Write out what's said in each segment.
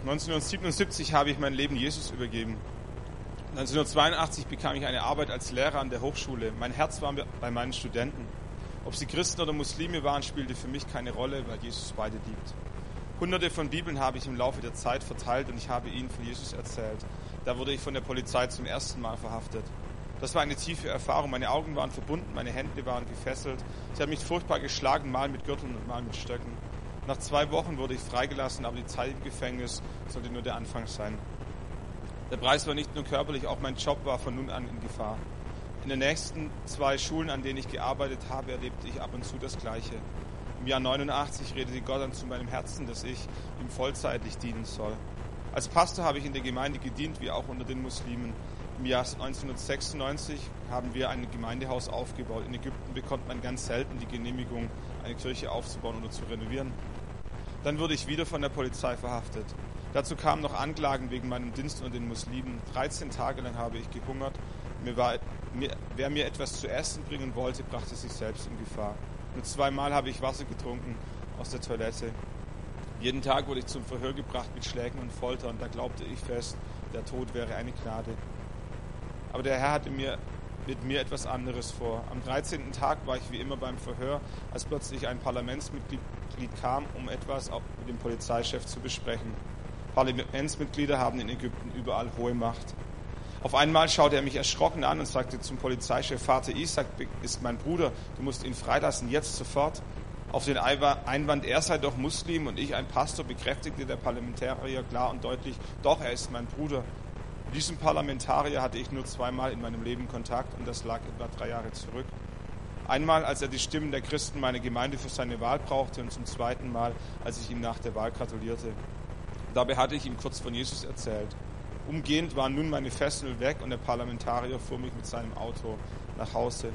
1977 habe ich mein Leben Jesus übergeben. 1982 bekam ich eine Arbeit als Lehrer an der Hochschule. Mein Herz war bei meinen Studenten. Ob sie Christen oder Muslime waren, spielte für mich keine Rolle, weil Jesus beide liebt. Hunderte von Bibeln habe ich im Laufe der Zeit verteilt und ich habe ihnen von Jesus erzählt. Da wurde ich von der Polizei zum ersten Mal verhaftet. Das war eine tiefe Erfahrung. Meine Augen waren verbunden, meine Hände waren gefesselt. Sie haben mich furchtbar geschlagen, mal mit Gürteln und mal mit Stöcken. Nach zwei Wochen wurde ich freigelassen, aber die Zeit im Gefängnis sollte nur der Anfang sein. Der Preis war nicht nur körperlich, auch mein Job war von nun an in Gefahr. In den nächsten zwei Schulen, an denen ich gearbeitet habe, erlebte ich ab und zu das Gleiche. Im Jahr 89 redete Gott dann zu meinem Herzen, dass ich ihm vollzeitlich dienen soll. Als Pastor habe ich in der Gemeinde gedient, wie auch unter den Muslimen. Im Jahr 1996 haben wir ein Gemeindehaus aufgebaut. In Ägypten bekommt man ganz selten die Genehmigung, eine Kirche aufzubauen oder zu renovieren. Dann wurde ich wieder von der Polizei verhaftet. Dazu kamen noch Anklagen wegen meinem Dienst unter den Muslimen. 13 Tage lang habe ich gehungert. Mir war, mir, wer mir etwas zu essen bringen wollte, brachte sich selbst in Gefahr. Nur zweimal habe ich Wasser getrunken aus der Toilette. Jeden Tag wurde ich zum Verhör gebracht mit Schlägen und Folter und da glaubte ich fest, der Tod wäre eine Gnade. Aber der Herr hatte mir mit mir etwas anderes vor. Am 13. Tag war ich wie immer beim Verhör, als plötzlich ein Parlamentsmitglied kam, um etwas mit dem Polizeichef zu besprechen. Parlamentsmitglieder haben in Ägypten überall hohe Macht. Auf einmal schaute er mich erschrocken an und sagte zum Polizeichef, Vater Isaac ist mein Bruder, du musst ihn freilassen, jetzt sofort. Auf den Einwand, er sei doch Muslim und ich ein Pastor, bekräftigte der Parlamentarier klar und deutlich, doch, er ist mein Bruder. Mit diesem Parlamentarier hatte ich nur zweimal in meinem Leben Kontakt und das lag etwa drei Jahre zurück. Einmal, als er die Stimmen der Christen meiner Gemeinde für seine Wahl brauchte und zum zweiten Mal, als ich ihm nach der Wahl gratulierte. Dabei hatte ich ihm kurz von Jesus erzählt. Umgehend waren nun meine Fesseln weg und der Parlamentarier fuhr mich mit seinem Auto nach Hause.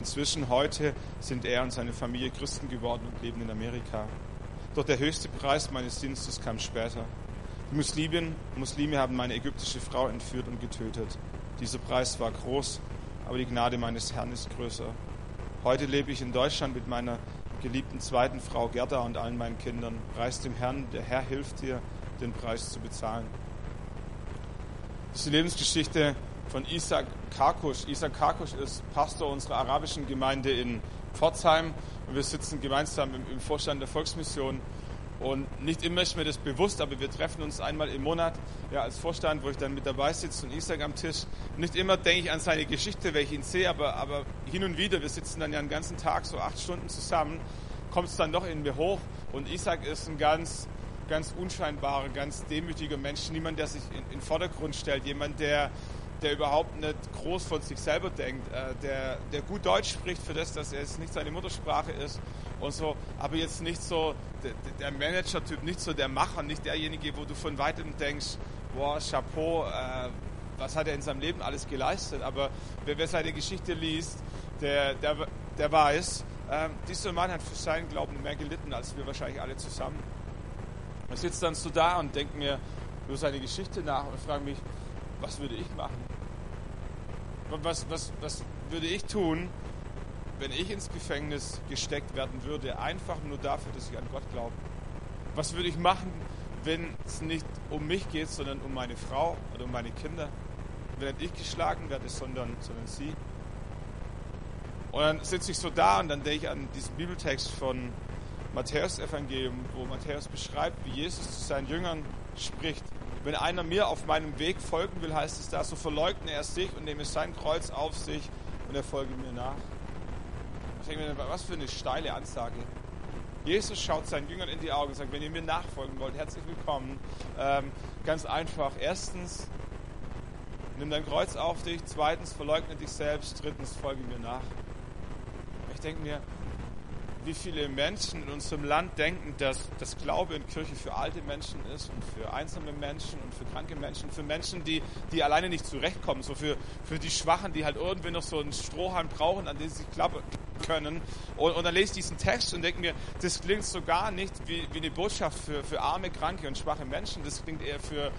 Inzwischen heute sind er und seine Familie Christen geworden und leben in Amerika. Doch der höchste Preis meines Dienstes kam später. Die Muslimen, Muslime haben meine ägyptische Frau entführt und getötet. Dieser Preis war groß, aber die Gnade meines Herrn ist größer. Heute lebe ich in Deutschland mit meiner geliebten zweiten Frau Gerda und allen meinen Kindern. Preis dem Herrn, der Herr hilft dir, den Preis zu bezahlen. Das ist die Lebensgeschichte von Isaac Karkusch. Isaac Karkusch ist Pastor unserer arabischen Gemeinde in Pforzheim und wir sitzen gemeinsam im, im Vorstand der Volksmission. Und nicht immer ist mir das bewusst, aber wir treffen uns einmal im Monat ja, als Vorstand, wo ich dann mit dabei sitze und Isaac am Tisch. Nicht immer denke ich an seine Geschichte, wenn ich ihn sehe, aber, aber hin und wieder, wir sitzen dann ja den ganzen Tag, so acht Stunden zusammen, kommt es dann doch in mir hoch. Und Isaac ist ein ganz ganz unscheinbarer, ganz demütiger Mensch, niemand, der sich in, in den Vordergrund stellt, jemand, der, der überhaupt nicht groß von sich selber denkt, äh, der, der gut Deutsch spricht für das, dass er es nicht seine Muttersprache ist und so, aber jetzt nicht so der, der Manager-Typ, nicht so der Macher, nicht derjenige, wo du von weitem denkst, boah, Chapeau, äh, was hat er in seinem Leben alles geleistet, aber wer, wer seine Geschichte liest, der, der, der weiß, äh, dieser Mann hat für seinen Glauben mehr gelitten als wir wahrscheinlich alle zusammen. Ich sitze dann so da und denke mir über seine Geschichte nach und frage mich, was würde ich machen? Was, was, was würde ich tun, wenn ich ins Gefängnis gesteckt werden würde, einfach nur dafür, dass ich an Gott glaube? Was würde ich machen, wenn es nicht um mich geht, sondern um meine Frau oder um meine Kinder? Wenn nicht ich geschlagen werde, sondern, sondern sie? Und dann sitze ich so da und dann denke ich an diesen Bibeltext von Matthäus-Evangelium, wo Matthäus beschreibt, wie Jesus zu seinen Jüngern spricht. Wenn einer mir auf meinem Weg folgen will, heißt es da, so verleugne er sich und nehme sein Kreuz auf sich und er folge mir nach. Denke mir, was für eine steile Ansage. Jesus schaut seinen Jüngern in die Augen und sagt, wenn ihr mir nachfolgen wollt, herzlich willkommen. Ähm, ganz einfach. Erstens, nimm dein Kreuz auf dich. Zweitens, verleugne dich selbst. Drittens, folge mir nach. Ich denke mir, wie viele Menschen in unserem Land denken, dass das Glaube in Kirche für alte Menschen ist und für einsame Menschen und für kranke Menschen, für Menschen, die, die alleine nicht zurechtkommen, so für, für die Schwachen, die halt irgendwie noch so einen Strohhalm brauchen, an den sie sich können. Und, und dann lese ich diesen Text und denke mir, das klingt so gar nicht wie, wie eine Botschaft für, für arme, kranke und schwache Menschen. Das klingt eher für,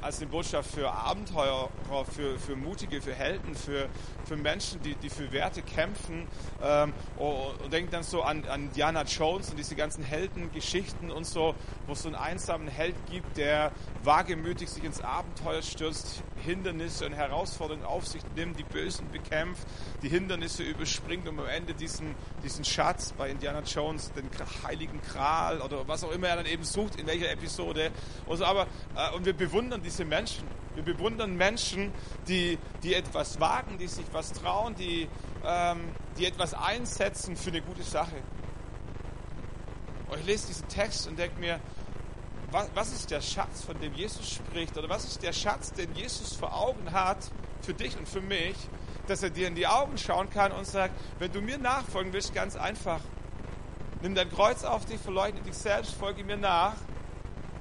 als eine Botschaft für Abenteurer, für, für Mutige, für Helden, für, für Menschen, die, die für Werte kämpfen. Ähm, und, und denke dann so an, an Diana Jones und diese ganzen Heldengeschichten und so, wo es so einen einsamen Held gibt, der wagemütig sich ins Abenteuer stürzt, Hindernisse und Herausforderungen auf sich nimmt, die Bösen bekämpft, die Hindernisse überspringt und am Ende diesen, diesen Schatz bei Indiana Jones, den heiligen Kral oder was auch immer er dann eben sucht, in welcher Episode. Und, so, aber, äh, und wir bewundern diese Menschen. Wir bewundern Menschen, die, die etwas wagen, die sich was trauen, die, ähm, die etwas einsetzen für eine gute Sache. Und ich lese diesen Text und denke mir, was, was ist der Schatz, von dem Jesus spricht? Oder was ist der Schatz, den Jesus vor Augen hat für dich und für mich, dass er dir in die Augen schauen kann und sagt, wenn du mir nachfolgen willst, ganz einfach, nimm dein Kreuz auf dich, verleugne dich selbst, folge mir nach.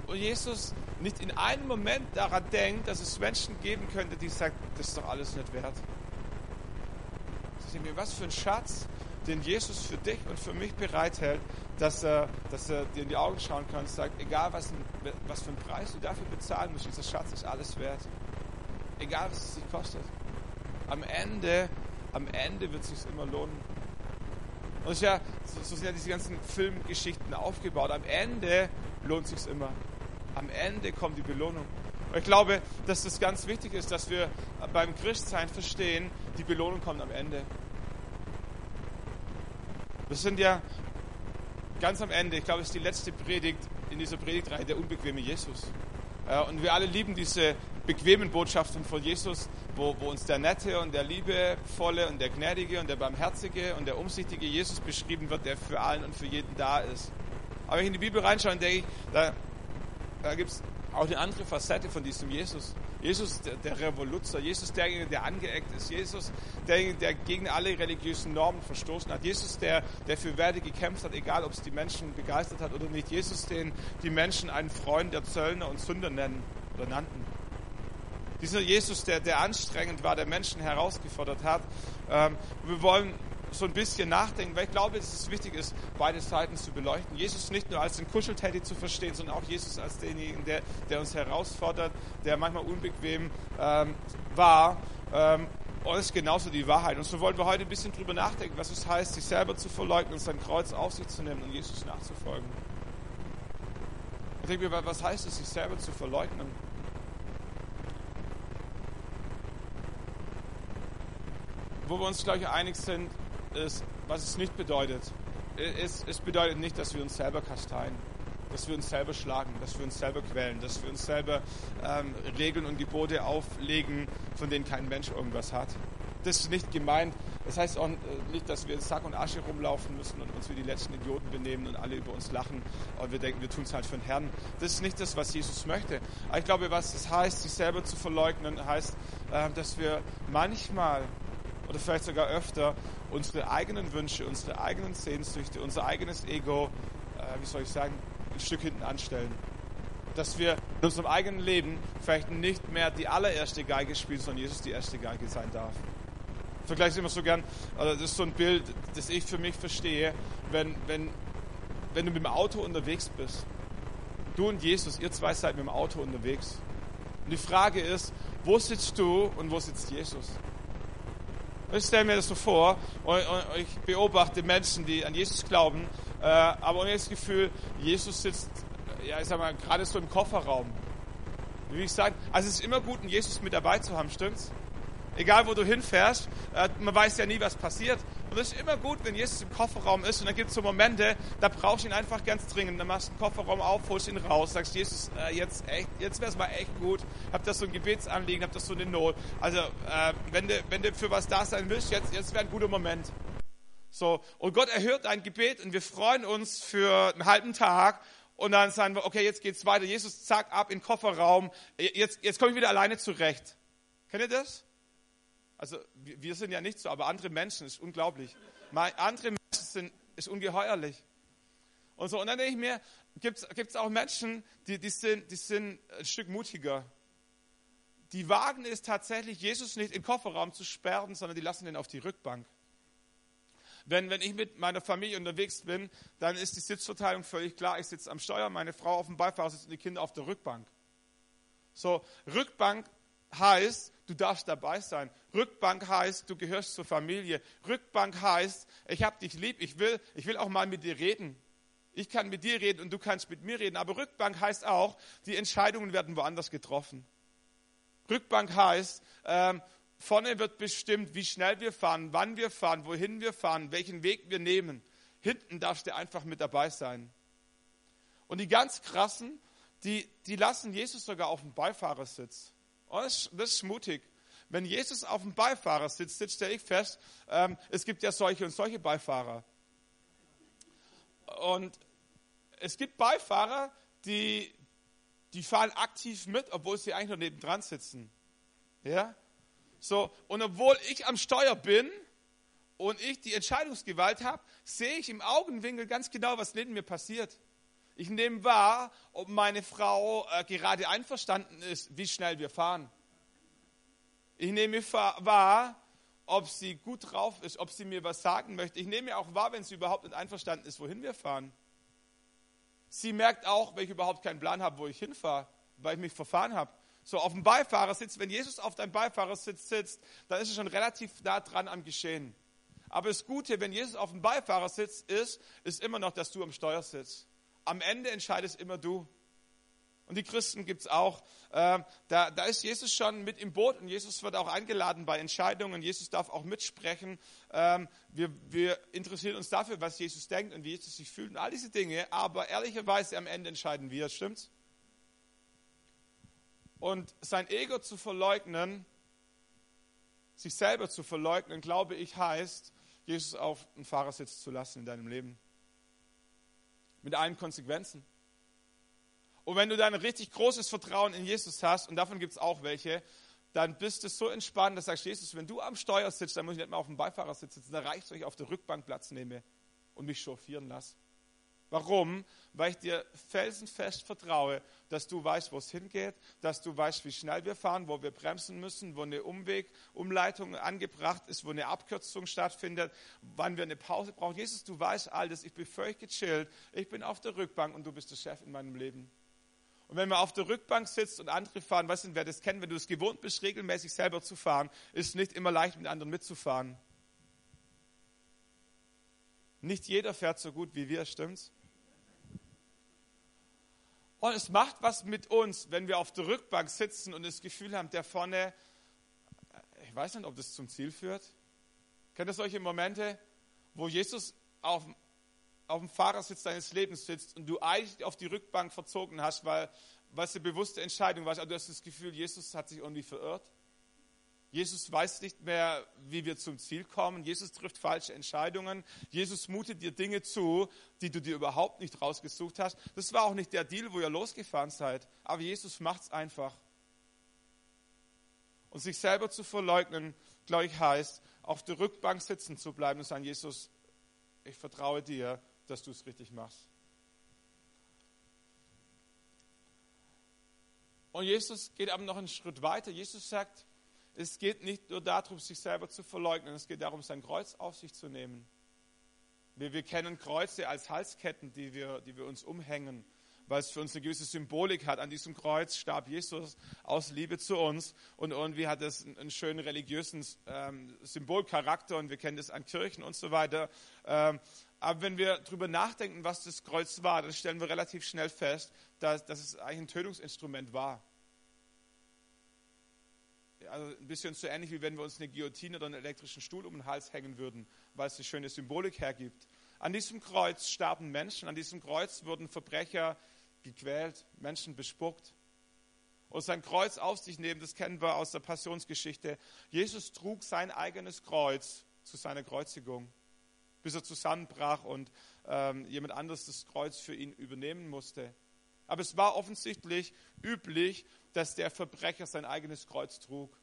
Und Jesus nicht in einem Moment daran denkt, dass es Menschen geben könnte, die sagen, das ist doch alles nicht wert. Was für ein Schatz, den Jesus für dich und für mich bereithält, dass er, dass er dir in die Augen schauen kann und sagt, egal was, was für einen Preis du dafür bezahlen musst, dieser Schatz ist alles wert. Egal was es dich kostet. Am Ende, am Ende wird es sich immer lohnen. Und ja, so, so sind ja diese ganzen Filmgeschichten aufgebaut. Am Ende lohnt sich immer. Am Ende kommt die Belohnung. Und ich glaube, dass das ganz wichtig ist, dass wir beim Christsein verstehen, die Belohnung kommt am Ende. Wir sind ja ganz am Ende, ich glaube, es ist die letzte Predigt in dieser Predigtreihe, der unbequeme Jesus. Und wir alle lieben diese bequemen Botschaften von Jesus, wo, wo, uns der nette und der liebevolle und der gnädige und der barmherzige und der umsichtige Jesus beschrieben wird, der für allen und für jeden da ist. Aber wenn ich in die Bibel reinschaue, denke ich, da, da gibt es auch eine andere Facette von diesem Jesus. Jesus, der, der Revoluzer, Jesus, derjenige, der angeeckt ist, Jesus, derjenige, der gegen alle religiösen Normen verstoßen hat, Jesus, der, der für Werte gekämpft hat, egal ob es die Menschen begeistert hat oder nicht, Jesus, den die Menschen einen Freund der Zöllner und Sünder nennen oder nannten. Dieser Jesus, der, der anstrengend war, der Menschen herausgefordert hat. Ähm, wir wollen so ein bisschen nachdenken, weil ich glaube, dass es wichtig ist, beide Seiten zu beleuchten. Jesus nicht nur als den Kuschelteddy zu verstehen, sondern auch Jesus als denjenigen, der, der uns herausfordert, der manchmal unbequem ähm, war. Ähm, und das ist genauso die Wahrheit. Und so wollen wir heute ein bisschen drüber nachdenken, was es heißt, sich selber zu verleugnen und sein Kreuz auf sich zu nehmen und Jesus nachzufolgen. Ich denke mir, was heißt es, sich selber zu verleugnen? Wo wir uns, glaube ich, einig sind, ist, was es nicht bedeutet. Es, es bedeutet nicht, dass wir uns selber kasteien, dass wir uns selber schlagen, dass wir uns selber quälen, dass wir uns selber ähm, Regeln und Gebote auflegen, von denen kein Mensch irgendwas hat. Das ist nicht gemeint. Das heißt auch nicht, dass wir in Sack und Asche rumlaufen müssen und uns wie die letzten Idioten benehmen und alle über uns lachen und wir denken, wir tun es halt für den Herrn. Das ist nicht das, was Jesus möchte. Aber ich glaube, was es heißt, sich selber zu verleugnen, heißt, äh, dass wir manchmal oder vielleicht sogar öfter unsere eigenen Wünsche, unsere eigenen Sehnsüchte, unser eigenes Ego, äh, wie soll ich sagen, ein Stück hinten anstellen. Dass wir in unserem eigenen Leben vielleicht nicht mehr die allererste Geige spielen, sondern Jesus die erste Geige sein darf. Ich vergleiche immer so gern, also das ist so ein Bild, das ich für mich verstehe, wenn, wenn, wenn du mit dem Auto unterwegs bist. Du und Jesus, ihr zwei seid mit dem Auto unterwegs. Und die Frage ist, wo sitzt du und wo sitzt Jesus? Ich stelle mir das so vor und, und, ich beobachte Menschen, die an Jesus glauben, äh, aber habe das Gefühl, Jesus sitzt, ja, ich sag mal, gerade so im Kofferraum. Wie ich sage, also es ist immer gut, einen Jesus mit dabei zu haben, stimmt's? Egal, wo du hinfährst, äh, man weiß ja nie, was passiert. Und es ist immer gut, wenn Jesus im Kofferraum ist und dann gibt es so Momente, da brauchst du ihn einfach ganz dringend. Dann machst du den Kofferraum auf, holst ihn raus, sagst, Jesus, äh, jetzt jetzt wäre es mal echt gut. Hab das so ein Gebetsanliegen, hab das so eine Not. Also, äh, wenn, du, wenn du für was da sein willst, jetzt, jetzt wäre ein guter Moment. So, und Gott erhört dein Gebet und wir freuen uns für einen halben Tag und dann sagen wir, okay, jetzt geht's weiter. Jesus, zack, ab in den Kofferraum. Jetzt, jetzt komme ich wieder alleine zurecht. Kennt ihr das? Also wir sind ja nicht so, aber andere Menschen ist unglaublich. Andere Menschen sind ist ungeheuerlich. Und so und dann denke ich mir, gibt es auch Menschen, die, die, sind, die sind ein Stück mutiger. Die wagen es tatsächlich, Jesus nicht den Kofferraum zu sperren, sondern die lassen ihn auf die Rückbank. Wenn, wenn ich mit meiner Familie unterwegs bin, dann ist die Sitzverteilung völlig klar. Ich sitze am Steuer, meine Frau auf dem Beifahrersitz und die Kinder auf der Rückbank. So, Rückbank heißt, du darfst dabei sein. Rückbank heißt, du gehörst zur Familie. Rückbank heißt, ich habe dich lieb, ich will, ich will auch mal mit dir reden. Ich kann mit dir reden und du kannst mit mir reden. Aber Rückbank heißt auch, die Entscheidungen werden woanders getroffen. Rückbank heißt, ähm, vorne wird bestimmt, wie schnell wir fahren, wann wir fahren, wohin wir fahren, welchen Weg wir nehmen. Hinten darfst du einfach mit dabei sein. Und die ganz krassen, die, die lassen Jesus sogar auf dem Beifahrersitz. Das, ist mutig. Wenn Jesus auf dem Beifahrersitz sitzt, stelle ich fest, ähm, es gibt ja solche und solche Beifahrer. Und es gibt Beifahrer, die, die fahren aktiv mit, obwohl sie eigentlich nur nebendran sitzen. Ja? So, und obwohl ich am Steuer bin und ich die Entscheidungsgewalt habe, sehe ich im Augenwinkel ganz genau, was neben mir passiert. Ich nehme wahr, ob meine Frau äh, gerade einverstanden ist, wie schnell wir fahren. Ich nehme wahr, ob sie gut drauf ist, ob sie mir was sagen möchte. Ich nehme auch wahr, wenn sie überhaupt nicht einverstanden ist, wohin wir fahren. Sie merkt auch, wenn ich überhaupt keinen Plan habe, wo ich hinfahre, weil ich mich verfahren habe. So auf dem Beifahrersitz, wenn Jesus auf deinem Beifahrersitz sitzt, dann ist er schon relativ nah dran am Geschehen. Aber das Gute, wenn Jesus auf dem Beifahrersitz ist, ist immer noch, dass du am Steuer sitzt. Am Ende entscheidest immer du. Und die Christen gibt es auch. Äh, da, da ist Jesus schon mit im Boot und Jesus wird auch eingeladen bei Entscheidungen. Jesus darf auch mitsprechen. Ähm, wir, wir interessieren uns dafür, was Jesus denkt und wie Jesus sich fühlt und all diese Dinge. Aber ehrlicherweise am Ende entscheiden wir, stimmt's? Und sein Ego zu verleugnen, sich selber zu verleugnen, glaube ich, heißt, Jesus auf den Fahrersitz zu lassen in deinem Leben. Mit allen Konsequenzen. Und wenn du dann richtig großes Vertrauen in Jesus hast, und davon gibt es auch welche, dann bist du so entspannt, dass du sagst, Jesus, wenn du am Steuer sitzt, dann muss ich nicht mehr auf dem Beifahrersitz sitzen, dann reicht es, wenn ich auf der Rückbank Platz nehme und mich chauffieren lasse. Warum? Weil ich dir felsenfest vertraue, dass du weißt, wo es hingeht, dass du weißt, wie schnell wir fahren, wo wir bremsen müssen, wo eine Umweg, Umleitung angebracht ist, wo eine Abkürzung stattfindet, wann wir eine Pause brauchen. Jesus, du weißt all das, ich bin völlig gechillt, ich bin auf der Rückbank und du bist der Chef in meinem Leben. Und wenn man auf der Rückbank sitzt und andere fahren, weißt du, wer das kennt, wenn du es gewohnt bist, regelmäßig selber zu fahren, ist es nicht immer leicht, mit anderen mitzufahren. Nicht jeder fährt so gut wie wir, stimmt's? Und es macht was mit uns, wenn wir auf der Rückbank sitzen und das Gefühl haben, der vorne, ich weiß nicht, ob das zum Ziel führt. Kennt ihr solche Momente, wo Jesus auf, auf dem Fahrersitz deines Lebens sitzt und du eigentlich auf die Rückbank verzogen hast, weil, weil es eine bewusste Entscheidung war, aber du hast das Gefühl, Jesus hat sich irgendwie verirrt. Jesus weiß nicht mehr, wie wir zum Ziel kommen. Jesus trifft falsche Entscheidungen. Jesus mutet dir Dinge zu, die du dir überhaupt nicht rausgesucht hast. Das war auch nicht der Deal, wo ihr losgefahren seid. Aber Jesus macht es einfach. Und sich selber zu verleugnen, glaube ich, heißt, auf der Rückbank sitzen zu bleiben und sagen, Jesus, ich vertraue dir, dass du es richtig machst. Und Jesus geht aber noch einen Schritt weiter. Jesus sagt, es geht nicht nur darum, sich selber zu verleugnen, es geht darum, sein Kreuz auf sich zu nehmen. Wir, wir kennen Kreuze als Halsketten, die wir, die wir uns umhängen, weil es für uns eine gewisse Symbolik hat. An diesem Kreuz starb Jesus aus Liebe zu uns und irgendwie hat es einen, schönen religiösen ähm, Symbolcharakter und wir kennen das an Kirchen und so weiter. Ähm, aber wenn wir darüber nachdenken, was das Kreuz war, dann stellen wir relativ schnell fest, dass, dass es eigentlich ein Tötungsinstrument war. Also ein bisschen so ähnlich, wie wenn wir uns eine Guillotine oder einen elektrischen Stuhl um den Hals hängen würden, weil es eine schöne Symbolik hergibt. An diesem Kreuz starben Menschen, an diesem Kreuz wurden Verbrecher gequält, Menschen bespuckt. Und sein Kreuz auf sich nehmen, das kennen wir aus der Passionsgeschichte. Jesus trug sein eigenes Kreuz zu seiner Kreuzigung bis er zusammenbrach und ähm, jemand anderes das Kreuz für ihn übernehmen musste. Aber es war offensichtlich üblich, dass der Verbrecher sein eigenes Kreuz trug.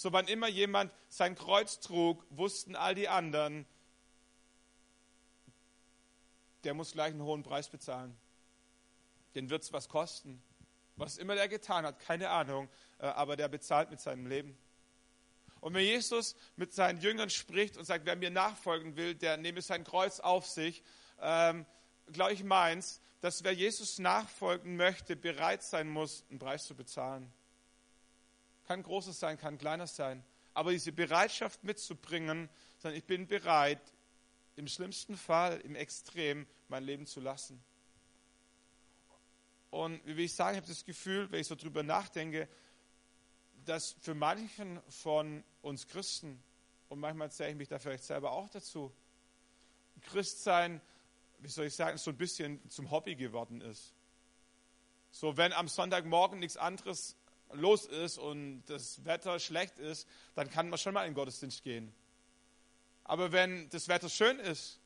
So wann immer jemand sein Kreuz trug, wussten all die anderen, der muss gleich einen hohen Preis bezahlen. Den wird es was kosten. Was immer der getan hat, keine Ahnung, äh, aber der bezahlt mit seinem Leben. Und wenn Jesus mit seinen Jüngern spricht und sagt, wer mir nachfolgen will, der nehme sein Kreuz auf sich, ähm, glaube ich, meins, dass wer Jesus nachfolgen möchte, bereit sein muss, einen Preis zu bezahlen. Kann großes sein, kann kleiner sein. Aber diese Bereitschaft mitzubringen, sondern ich bin bereit, im schlimmsten Fall, im Extrem, mein Leben zu lassen. Und wie will ich sagen, ich habe das Gefühl, wenn ich so drüber nachdenke, dass für manchen von uns Christen, und manchmal zähle ich mich da vielleicht selber auch dazu, Christsein, wie soll ich sagen, so ein bisschen zum Hobby geworden ist. So, wenn am Sonntagmorgen nichts anderes los ist und das Wetter schlecht ist, dann kann man schon mal in den Gottesdienst gehen. Aber wenn das Wetter schön ist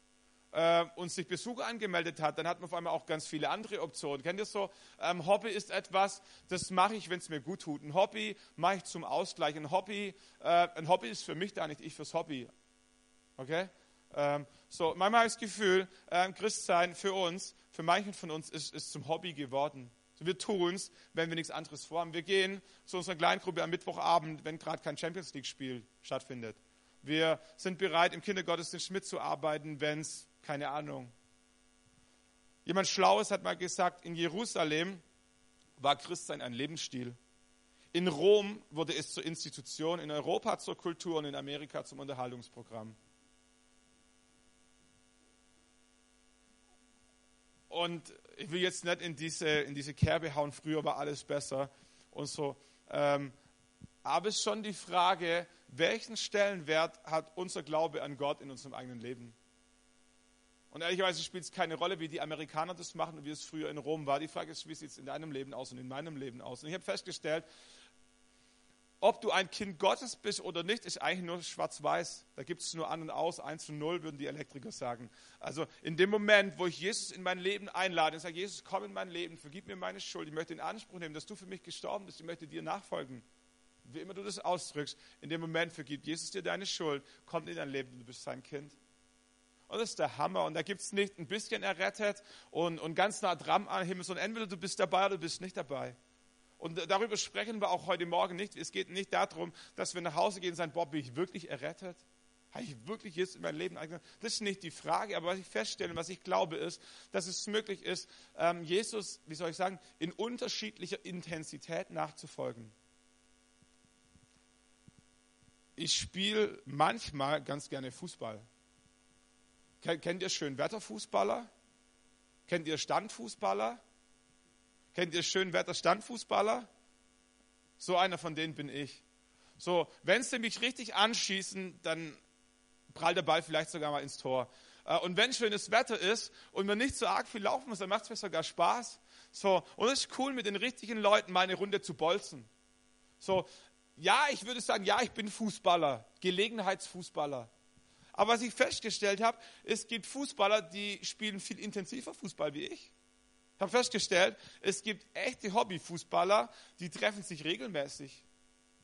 äh, und sich Besuch angemeldet hat, dann hat man auf einmal auch ganz viele andere Optionen. Kennt ihr so? Ähm, Hobby ist etwas, das mache ich, wenn es mir gut tut. Ein Hobby mache ich zum Ausgleich. Ein Hobby, äh, ein Hobby ist für mich da nicht ich fürs Hobby. Okay? Ähm, so, manchmal habe ich das Gefühl, äh, Christsein für uns, für manchen von uns ist, ist zum Hobby geworden. Wir tun es, wenn wir nichts anderes vorhaben. Wir gehen zu unserer Kleingruppe am Mittwochabend, wenn gerade kein Champions League-Spiel stattfindet. Wir sind bereit, im Kindergottesdienst mitzuarbeiten, wenn es, keine Ahnung. Jemand Schlaues hat mal gesagt, in Jerusalem war Christsein ein Lebensstil. In Rom wurde es zur Institution, in Europa zur Kultur und in Amerika zum Unterhaltungsprogramm. Und ich will jetzt nicht in diese, in diese Kerbe hauen, früher war alles besser und so. Ähm, aber es ist schon die Frage, welchen Stellenwert hat unser Glaube an Gott in unserem eigenen Leben? Und ehrlicherweise spielt es keine Rolle, wie die Amerikaner das machen und wie es früher in Rom war. Die Frage ist, wie sieht es in deinem Leben aus und in meinem Leben aus? Und ich habe festgestellt, ob du ein Kind Gottes bist oder nicht, ist eigentlich nur schwarz-weiß. Da gibt es nur an und aus, eins und null, würden die Elektriker sagen. Also in dem Moment, wo ich Jesus in mein Leben einlade und sage, Jesus, komm in mein Leben, vergib mir meine Schuld, ich möchte in Anspruch nehmen, dass du für mich gestorben bist, ich möchte dir nachfolgen. Wie immer du das ausdrückst, in dem Moment vergibt Jesus dir deine Schuld, kommt in dein Leben und du bist sein Kind. Und das ist der Hammer. Und da gibt es nicht ein bisschen errettet und, und ganz nah dran am Himmel, sondern entweder du bist dabei oder du bist nicht dabei. Und darüber sprechen wir auch heute Morgen nicht. Es geht nicht darum, dass wir nach Hause gehen und sagen, Bob, bin ich wirklich errettet? Habe ich wirklich jetzt in mein Leben eingegangen? Das ist nicht die Frage, aber was ich feststelle, was ich glaube, ist, dass es möglich ist, ähm, Jesus, wie soll ich sagen, in unterschiedlicher Intensität nachzufolgen. Ich spiele manchmal ganz gerne Fußball. Kennt ihr Schönwetterfußballer? Kennt ihr Standfußballer? Kennt ihr Schönwetter-Standfußballer? So einer von denen bin ich. So, wenn sie mich richtig anschießen, dann prallt der Ball vielleicht sogar mal ins Tor. Äh, und wenn schönes Wetter ist und man nicht so arg viel laufen muss, dann macht es mir sogar Spaß. So, und es ist cool, mit den richtigen Leuten mal eine Runde zu bolzen. So, ja, ich würde sagen, ja, ich bin Fußballer, Gelegenheitsfußballer. Aber was ich festgestellt habe, es gibt Fußballer, die spielen viel intensiver Fußball wie ich. Ich habe festgestellt, es gibt echte Hobbyfußballer, die treffen sich regelmäßig.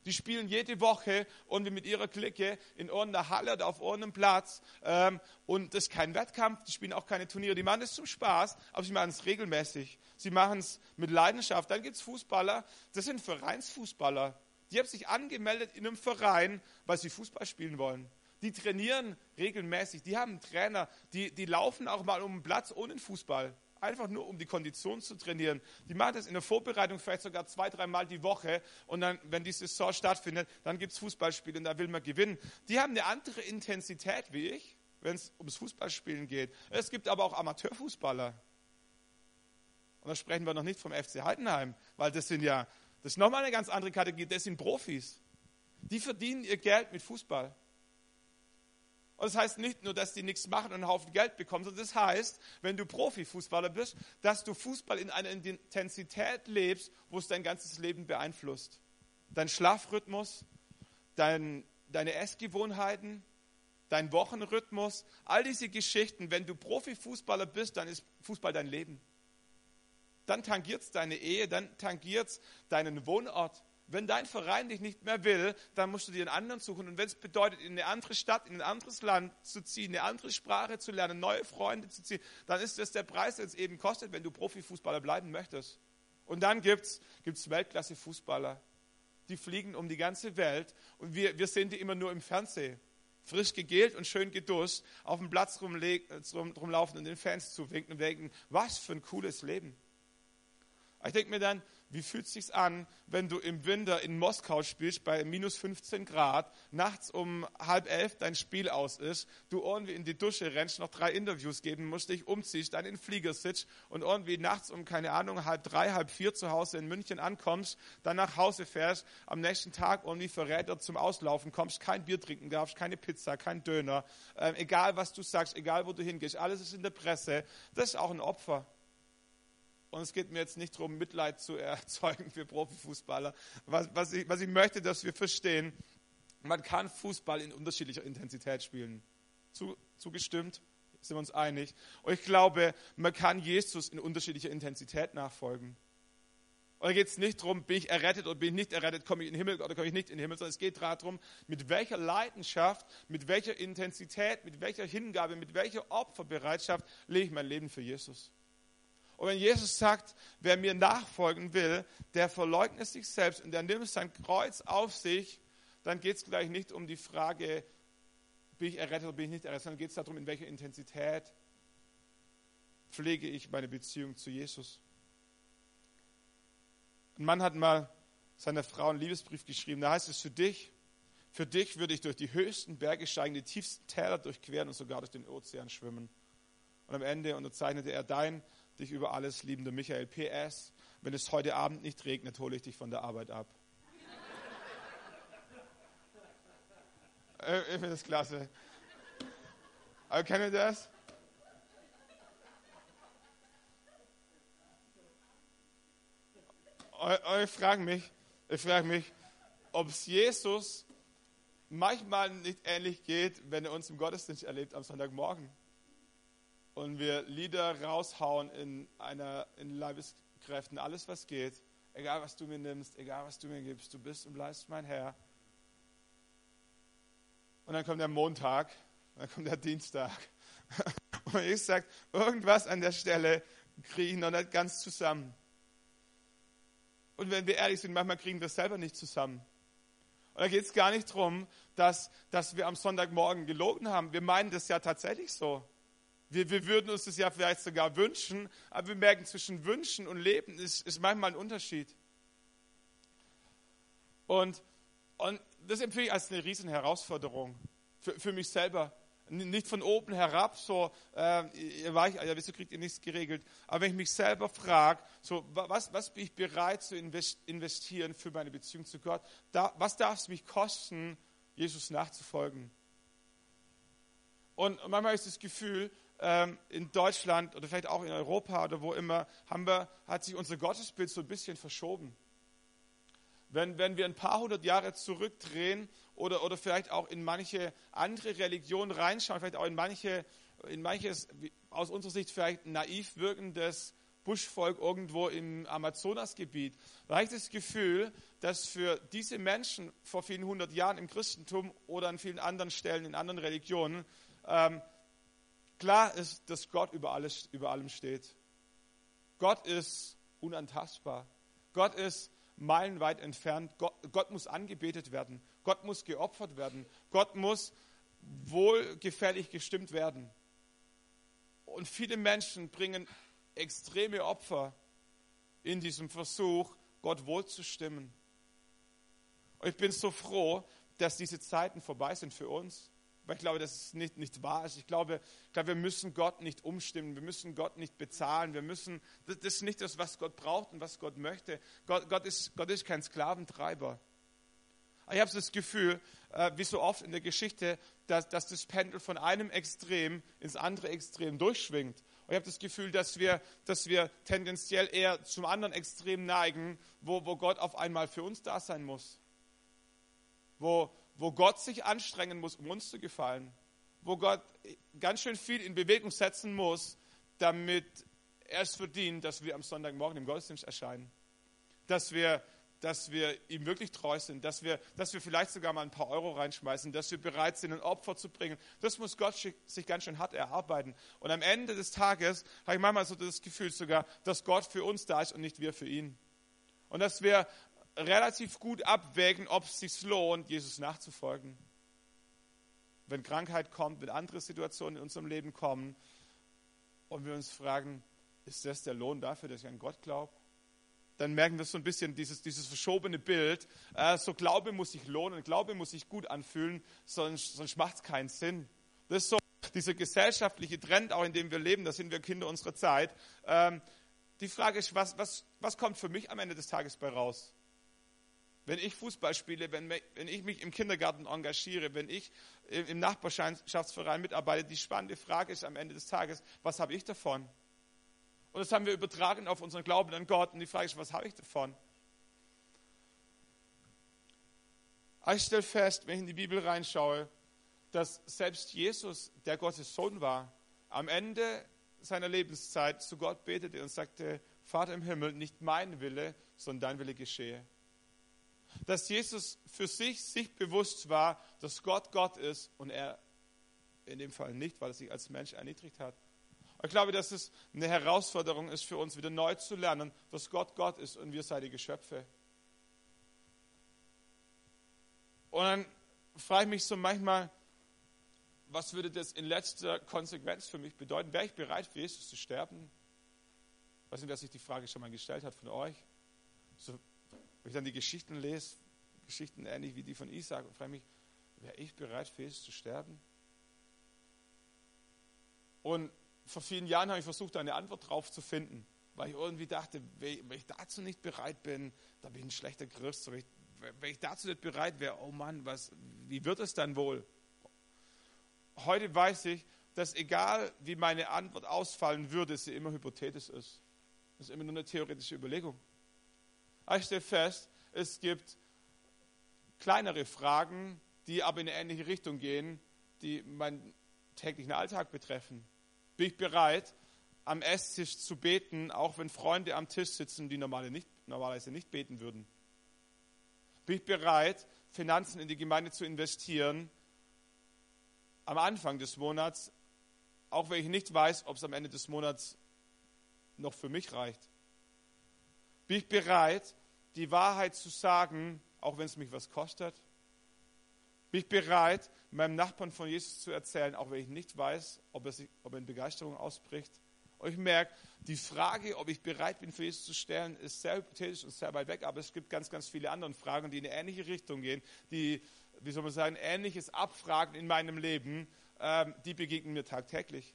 Die spielen jede Woche und mit ihrer Clique in irgendeiner Halle oder auf irgendeinem Platz. Ähm, und das ist kein Wettkampf, die spielen auch keine Turniere. Die machen es zum Spaß, aber sie machen es regelmäßig. Sie machen es mit Leidenschaft. Dann gibt es Fußballer, das sind Vereinsfußballer. Die haben sich angemeldet in einem Verein, weil sie Fußball spielen wollen. Die trainieren regelmäßig, die haben einen Trainer, die, die laufen auch mal um den Platz ohne Fußball einfach nur um die Kondition zu trainieren. Die machen das in der Vorbereitung vielleicht sogar zwei, dreimal die Woche und dann, wenn die Saison stattfindet, dann gibt es Fußballspiele und da will man gewinnen. Die haben eine andere Intensität wie ich, wenn es ums Fußballspielen geht. Es gibt aber auch Amateurfußballer. Und da sprechen wir noch nicht vom FC Heidenheim, weil das sind ja, das ist nochmal eine ganz andere Kategorie, das sind Profis. Die verdienen ihr Geld mit Fußball. Und das heißt nicht nur, dass die nichts machen und einen Haufen Geld bekommen, sondern das heißt, wenn du Profifußballer bist, dass du Fußball in einer Intensität lebst, wo es dein ganzes Leben beeinflusst. Dein Schlafrhythmus, dein, deine Essgewohnheiten, dein Wochenrhythmus, all diese Geschichten. Wenn du Profifußballer bist, dann ist Fußball dein Leben. Dann tangiert es deine Ehe, dann tangiert es deinen Wohnort. Wenn dein Verein dich nicht mehr will, dann musst du dir einen anderen suchen. Und wenn es bedeutet, in eine andere Stadt, in ein anderes Land zu ziehen, eine andere Sprache zu lernen, neue Freunde zu ziehen, dann ist das der Preis, den es eben kostet, wenn du Profifußballer bleiben möchtest. Und dann gibt es Weltklasse-Fußballer, die fliegen um die ganze Welt und wir, wir sehen die immer nur im Fernsehen. Frisch gegelt und schön geduscht, auf dem Platz rumlaufen und den Fans zuwinken und denken, was für ein cooles Leben. Ich denke mir dann, wie fühlt es sich an, wenn du im Winter in Moskau spielst bei minus 15 Grad, nachts um halb elf dein Spiel aus ist, du irgendwie in die Dusche rennst, noch drei Interviews geben musst, dich umziehst, dann in den Flieger sitzt und irgendwie nachts um, keine Ahnung, halb drei, halb vier zu Hause in München ankommst, dann nach Hause fährst, am nächsten Tag irgendwie Verräter zum Auslaufen kommst, kein Bier trinken darfst, keine Pizza, kein Döner, äh, egal was du sagst, egal wo du hingehst, alles ist in der Presse, das ist auch ein Opfer. Und es geht mir jetzt nicht darum, Mitleid zu erzeugen für Profifußballer. Was, was, ich, was ich möchte, dass wir verstehen, man kann Fußball in unterschiedlicher Intensität spielen. Zu, zugestimmt? Sind wir uns einig? Und ich glaube, man kann Jesus in unterschiedlicher Intensität nachfolgen. Und da geht es nicht darum, bin ich errettet oder bin ich nicht errettet, komme ich in den Himmel oder komme ich nicht in den Himmel, sondern es geht darum, mit welcher Leidenschaft, mit welcher Intensität, mit welcher Hingabe, mit welcher Opferbereitschaft lege ich mein Leben für Jesus. Und wenn Jesus sagt, wer mir nachfolgen will, der verleugnet sich selbst und der nimmt sein Kreuz auf sich, dann geht es gleich nicht um die Frage, bin ich errettet oder bin ich nicht errettet, sondern geht es darum, in welcher Intensität pflege ich meine Beziehung zu Jesus. Ein Mann hat mal seiner Frau einen Liebesbrief geschrieben, da heißt es für dich, für dich würde ich durch die höchsten Berge steigen, die tiefsten Täler durchqueren und sogar durch den Ozean schwimmen. Und am Ende unterzeichnete er dein dich über alles liebende Michael PS. Wenn es heute Abend nicht regnet, hole ich dich von der Arbeit ab. Äh, ich finde das klasse. Aber kennt ihr das? Und ich frage mich, ich frage mich, ob es Jesus manchmal nicht ähnlich geht, wenn er uns im Gottesdienst erlebt am Sonntagmorgen und wir Lieder raushauen in, einer, in Leibeskräften, alles was geht, egal was du mir nimmst, egal was du mir gibst, du bist und bleibst mein Herr. Und dann kommt der Montag, dann kommt der Dienstag. Und ich sage, irgendwas an der Stelle kriege ich noch nicht ganz zusammen. Und wenn wir ehrlich sind, manchmal kriegen wir es selber nicht zusammen. Und da geht es gar nicht darum, dass, dass wir am Sonntagmorgen gelogen haben. Wir meinen das ja tatsächlich so. Wir, wir würden uns das ja vielleicht sogar wünschen, aber wir merken, zwischen Wünschen und Leben ist, ist manchmal ein Unterschied. Und, und das empfehle ich als eine riesen Herausforderung für, für mich selber. Nicht von oben herab, so, äh, ihr weich, ja, wieso kriegt ihr nichts geregelt? Aber wenn ich mich selber frage, so, was, was bin ich bereit zu investieren für meine Beziehung zu Gott? Da, was darf es mich kosten, Jesus nachzufolgen? Und manchmal ich das Gefühl, ähm, in Deutschland oder vielleicht auch in Europa oder wo immer, haben wir, hat sich unser Gottesbild so ein bisschen verschoben. Wenn, wenn wir ein paar hundert Jahre zurückdrehen oder, oder vielleicht auch in manche andere Religionen reinschauen, vielleicht auch in, manche, in manches aus unserer Sicht vielleicht naiv wirkendes Buschvolk irgendwo im Amazonasgebiet, da habe ich das Gefühl, dass für diese Menschen vor vielen hundert Jahren im Christentum oder an vielen anderen Stellen in anderen Religionen ähm, Klar ist, dass Gott über, alles, über allem steht. Gott ist unantastbar. Gott ist meilenweit entfernt. Gott, Gott muss angebetet werden. Gott muss geopfert werden. Gott muss wohlgefällig gestimmt werden. Und viele Menschen bringen extreme Opfer in diesem Versuch, Gott wohlzustimmen. Und ich bin so froh, dass diese Zeiten vorbei sind für uns. Weil ich glaube, dass es nicht, nicht wahr ist. Ich glaube, ich glaube, wir müssen Gott nicht umstimmen, wir müssen Gott nicht bezahlen, wir müssen, das, das ist nicht das, was Gott braucht und was Gott möchte. Gott, Gott, ist, Gott ist kein Sklaventreiber. Ich habe das Gefühl, äh, wie so oft in der Geschichte, dass, dass das Pendel von einem Extrem ins andere Extrem durchschwingt. Ich habe das Gefühl, dass wir, dass wir tendenziell eher zum anderen Extrem neigen, wo, wo Gott auf einmal für uns da sein muss. Wo, wo Gott sich anstrengen muss, um uns zu gefallen, wo Gott ganz schön viel in Bewegung setzen muss, damit er es verdient, dass wir am Sonntagmorgen im Gottesdienst erscheinen, dass wir, dass wir ihm wirklich treu sind, dass wir, dass wir vielleicht sogar mal ein paar Euro reinschmeißen, dass wir bereit sind, ein Opfer zu bringen. Das muss Gott sich ganz schön hart erarbeiten. Und am Ende des Tages habe ich manchmal so das Gefühl sogar, dass Gott für uns da ist und nicht wir für ihn. Und dass wir relativ gut abwägen, ob es sich lohnt, Jesus nachzufolgen. Wenn Krankheit kommt, wenn andere Situationen in unserem Leben kommen und wir uns fragen, ist das der Lohn dafür, dass ich an Gott glaube? Dann merken wir so ein bisschen dieses, dieses verschobene Bild. Äh, so Glaube muss sich lohnen, Glaube muss sich gut anfühlen, sonst, sonst macht es keinen Sinn. Das ist so dieser gesellschaftliche Trend, auch in dem wir leben, da sind wir Kinder unserer Zeit. Ähm, die Frage ist, was, was, was kommt für mich am Ende des Tages bei raus? Wenn ich Fußball spiele, wenn, wenn ich mich im Kindergarten engagiere, wenn ich im Nachbarschaftsverein mitarbeite, die spannende Frage ist am Ende des Tages, was habe ich davon? Und das haben wir übertragen auf unseren Glauben an Gott. Und die Frage ist, was habe ich davon? Ich stelle fest, wenn ich in die Bibel reinschaue, dass selbst Jesus, der Gottes Sohn war, am Ende seiner Lebenszeit zu Gott betete und sagte, Vater im Himmel, nicht mein Wille, sondern dein Wille geschehe. Dass Jesus für sich, sich bewusst war, dass Gott Gott ist und er in dem Fall nicht, weil er sich als Mensch erniedrigt hat. Ich glaube, dass es eine Herausforderung ist für uns, wieder neu zu lernen, dass Gott Gott ist und wir seine Geschöpfe. Und dann frage ich mich so manchmal, was würde das in letzter Konsequenz für mich bedeuten? Wäre ich bereit, für Jesus zu sterben? Ich weiß nicht, wer sich die Frage schon mal gestellt hat von euch. So, wenn ich dann die Geschichten lese, Geschichten ähnlich wie die von Isaac, und frage mich, wäre ich bereit, für Jesus zu sterben? Und vor vielen Jahren habe ich versucht, eine Antwort darauf zu finden, weil ich irgendwie dachte, wenn ich dazu nicht bereit bin, dann bin ich ein schlechter Christ. Wenn ich dazu nicht bereit wäre, oh Mann, was, wie wird es dann wohl? Heute weiß ich, dass egal wie meine Antwort ausfallen würde, sie immer hypothetisch ist. Das ist immer nur eine theoretische Überlegung. Ich stelle fest, es gibt kleinere Fragen, die aber in eine ähnliche Richtung gehen, die meinen täglichen Alltag betreffen. Bin ich bereit, am Esstisch zu beten, auch wenn Freunde am Tisch sitzen, die normalerweise nicht beten würden? Bin ich bereit, Finanzen in die Gemeinde zu investieren, am Anfang des Monats, auch wenn ich nicht weiß, ob es am Ende des Monats noch für mich reicht. Bin ich bereit, die Wahrheit zu sagen, auch wenn es mich was kostet? Bin ich bereit, meinem Nachbarn von Jesus zu erzählen, auch wenn ich nicht weiß, ob er, sich, ob er in Begeisterung ausbricht? Und ich merke, die Frage, ob ich bereit bin, für Jesus zu stellen, ist sehr hypothetisch und sehr weit weg, aber es gibt ganz, ganz viele andere Fragen, die in eine ähnliche Richtung gehen, die wie soll man sagen, ähnliches abfragen in meinem Leben, ähm, die begegnen mir tagtäglich.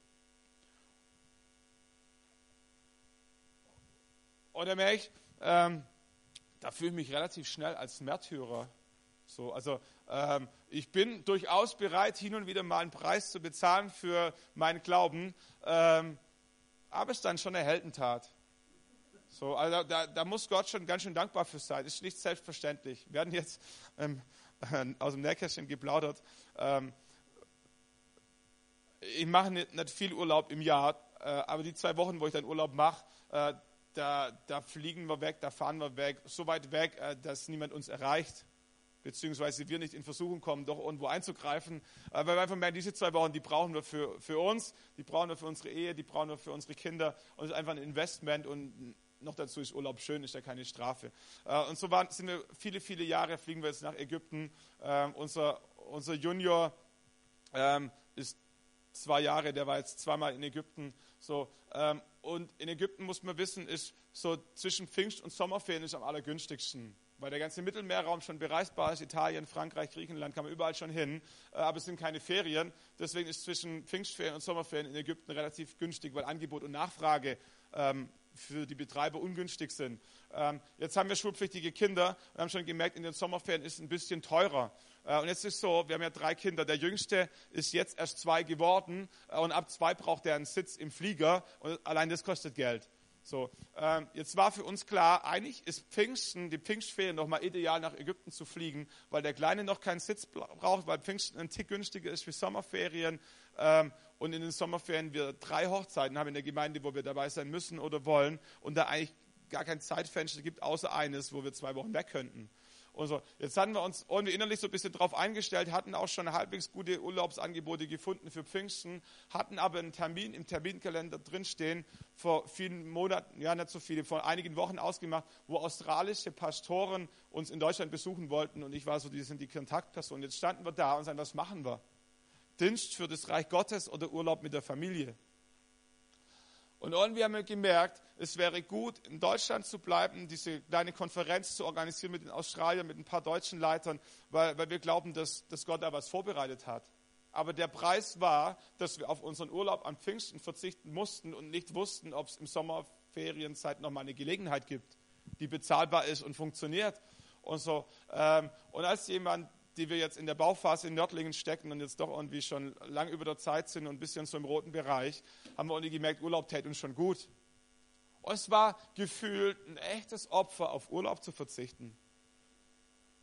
Oder merke ich, ähm, da fühle ich mich relativ schnell als Märtyrer. So, also ähm, ich bin durchaus bereit, hin und wieder mal einen Preis zu bezahlen für meinen Glauben, ähm, aber es ist dann schon eine Heldentat. So, also da, da, muss Gott schon ganz schön dankbar für sein. Ist nicht selbstverständlich. Wir werden jetzt ähm, aus dem Nähkästchen geplaudert. Ähm, ich mache nicht, nicht, viel Urlaub im Jahr, äh, aber die zwei Wochen, wo ich dann Urlaub mache, äh, da, da, fliegen wir weg, da fahren wir weg, so weit weg, äh, dass niemand uns erreicht, beziehungsweise wir nicht in Versuchung kommen, doch irgendwo einzugreifen. weil wir einfach merken, diese zwei Wochen, die brauchen wir für, für uns, die brauchen wir für unsere Ehe, die brauchen wir für unsere Kinder und es ist einfach ein Investment und noch dazu ist Urlaub schön, ist ja keine Strafe. Äh, und so waren, sind wir viele, viele Jahre, fliegen wir jetzt nach Ägypten. Ähm, unser, unser Junior ähm, ist zwei Jahre, der war jetzt zweimal in Ägypten. So, ähm, und in Ägypten muss man wissen, ist so zwischen Pfingst und Sommerferien ist am allergünstigsten. Weil der ganze Mittelmeerraum schon bereisbar ist, Italien, Frankreich, Griechenland, kann man überall schon hin, äh, aber es sind keine Ferien. Deswegen ist zwischen Pfingstferien und Sommerferien in Ägypten relativ günstig, weil Angebot und Nachfrage ähm, für die Betreiber ungünstig sind. Ähm, jetzt haben wir schulpflichtige Kinder und haben schon gemerkt, in den Sommerferien ist es ein bisschen teurer. Äh, und jetzt ist so, wir haben ja drei Kinder. Der jüngste ist jetzt erst zwei geworden äh, und ab zwei braucht er einen Sitz im Flieger und allein das kostet Geld. So, ähm, jetzt war für uns klar, eigentlich ist Pfingsten, die Pfingstferien nochmal ideal nach Ägypten zu fliegen, weil der Kleine noch keinen Sitz braucht, weil Pfingsten ein Tick günstiger ist wie Sommerferien. Ähm, und in den Sommerferien wir drei Hochzeiten haben in der Gemeinde, wo wir dabei sein müssen oder wollen und da eigentlich gar kein Zeitfenster gibt, außer eines, wo wir zwei Wochen weg könnten. und so. Jetzt hatten wir uns irgendwie innerlich so ein bisschen drauf eingestellt, hatten auch schon halbwegs gute Urlaubsangebote gefunden für Pfingsten, hatten aber einen Termin im Terminkalender drinstehen, vor vielen Monaten, ja nicht so viele, vor einigen Wochen ausgemacht, wo australische Pastoren uns in Deutschland besuchen wollten und ich war so, die sind die Kontaktpersonen. Jetzt standen wir da und sagten, was machen wir? Dienst für das Reich Gottes oder Urlaub mit der Familie? Und irgendwie haben wir gemerkt, es wäre gut, in Deutschland zu bleiben, diese kleine Konferenz zu organisieren mit den Australiern, mit ein paar deutschen Leitern, weil, weil wir glauben, dass, dass Gott da was vorbereitet hat. Aber der Preis war, dass wir auf unseren Urlaub am Pfingsten verzichten mussten und nicht wussten, ob es im Sommerferienzeit nochmal eine Gelegenheit gibt, die bezahlbar ist und funktioniert. Und so. Ähm, und als jemand die wir jetzt in der Bauphase in Nördlingen stecken und jetzt doch irgendwie schon lang über der Zeit sind und ein bisschen so im roten Bereich, haben wir irgendwie gemerkt, Urlaub täte uns schon gut. Und es war gefühlt ein echtes Opfer, auf Urlaub zu verzichten.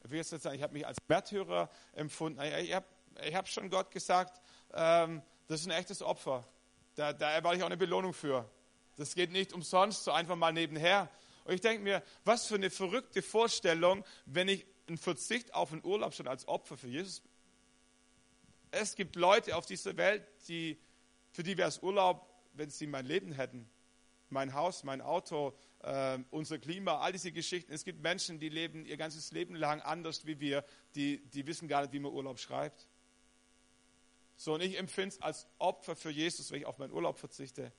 Ich will jetzt ich habe mich als Märtyrer empfunden. Ich habe hab schon Gott gesagt, ähm, das ist ein echtes Opfer. Da, da erwarte ich auch eine Belohnung für. Das geht nicht umsonst, so einfach mal nebenher. Und ich denke mir, was für eine verrückte Vorstellung, wenn ich ein Verzicht auf den Urlaub schon als Opfer für Jesus. Es gibt Leute auf dieser Welt, die, für die wäre es Urlaub, wenn sie mein Leben hätten. Mein Haus, mein Auto, äh, unser Klima, all diese Geschichten. Es gibt Menschen, die leben ihr ganzes Leben lang anders wie wir, die, die wissen gar nicht, wie man Urlaub schreibt. So, und ich empfinde es als Opfer für Jesus, wenn ich auf meinen Urlaub verzichte.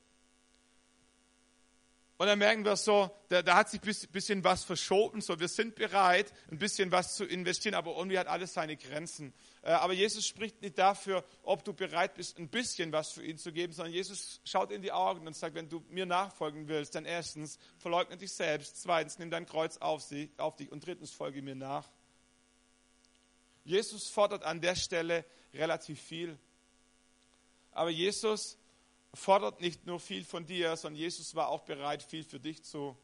Und dann merken wir so, da, da hat sich ein bisschen was verschoben. So, wir sind bereit, ein bisschen was zu investieren, aber irgendwie hat alles seine Grenzen. Äh, aber Jesus spricht nicht dafür, ob du bereit bist, ein bisschen was für ihn zu geben, sondern Jesus schaut in die Augen und sagt, wenn du mir nachfolgen willst, dann erstens verleugne dich selbst, zweitens nimm dein Kreuz auf, sie, auf dich und drittens folge mir nach. Jesus fordert an der Stelle relativ viel. Aber Jesus fordert nicht nur viel von dir, sondern Jesus war auch bereit, viel für dich zu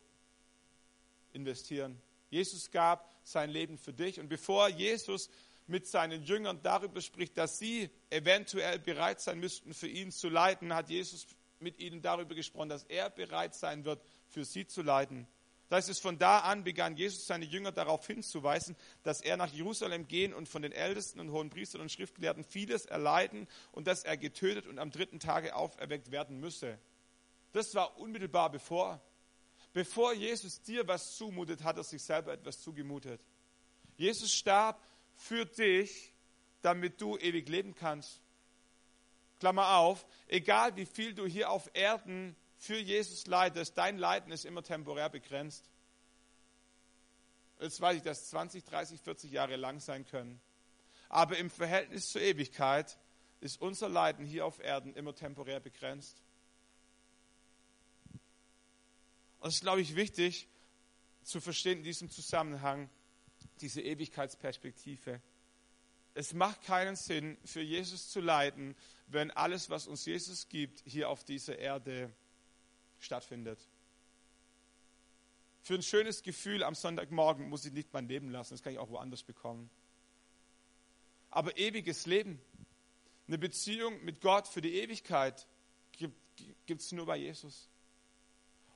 investieren. Jesus gab sein Leben für dich. Und bevor Jesus mit seinen Jüngern darüber spricht, dass sie eventuell bereit sein müssten, für ihn zu leiden, hat Jesus mit ihnen darüber gesprochen, dass er bereit sein wird, für sie zu leiden. Das ist von da an begann Jesus seine Jünger darauf hinzuweisen, dass er nach Jerusalem gehen und von den Ältesten und hohen Priestern und Schriftgelehrten vieles erleiden und dass er getötet und am dritten Tage auferweckt werden müsse. Das war unmittelbar bevor. Bevor Jesus dir was zumutet, hat er sich selber etwas zugemutet. Jesus starb für dich, damit du ewig leben kannst. Klammer auf, egal wie viel du hier auf Erden für Jesus leidest, dein Leiden ist immer temporär begrenzt. Jetzt weiß ich, dass 20, 30, 40 Jahre lang sein können. Aber im Verhältnis zur Ewigkeit ist unser Leiden hier auf Erden immer temporär begrenzt. Und es ist, glaube ich, wichtig zu verstehen in diesem Zusammenhang diese Ewigkeitsperspektive. Es macht keinen Sinn, für Jesus zu leiden, wenn alles, was uns Jesus gibt, hier auf dieser Erde stattfindet. Für ein schönes Gefühl am Sonntagmorgen muss ich nicht mein Leben lassen, das kann ich auch woanders bekommen. Aber ewiges Leben, eine Beziehung mit Gott für die Ewigkeit gibt es nur bei Jesus.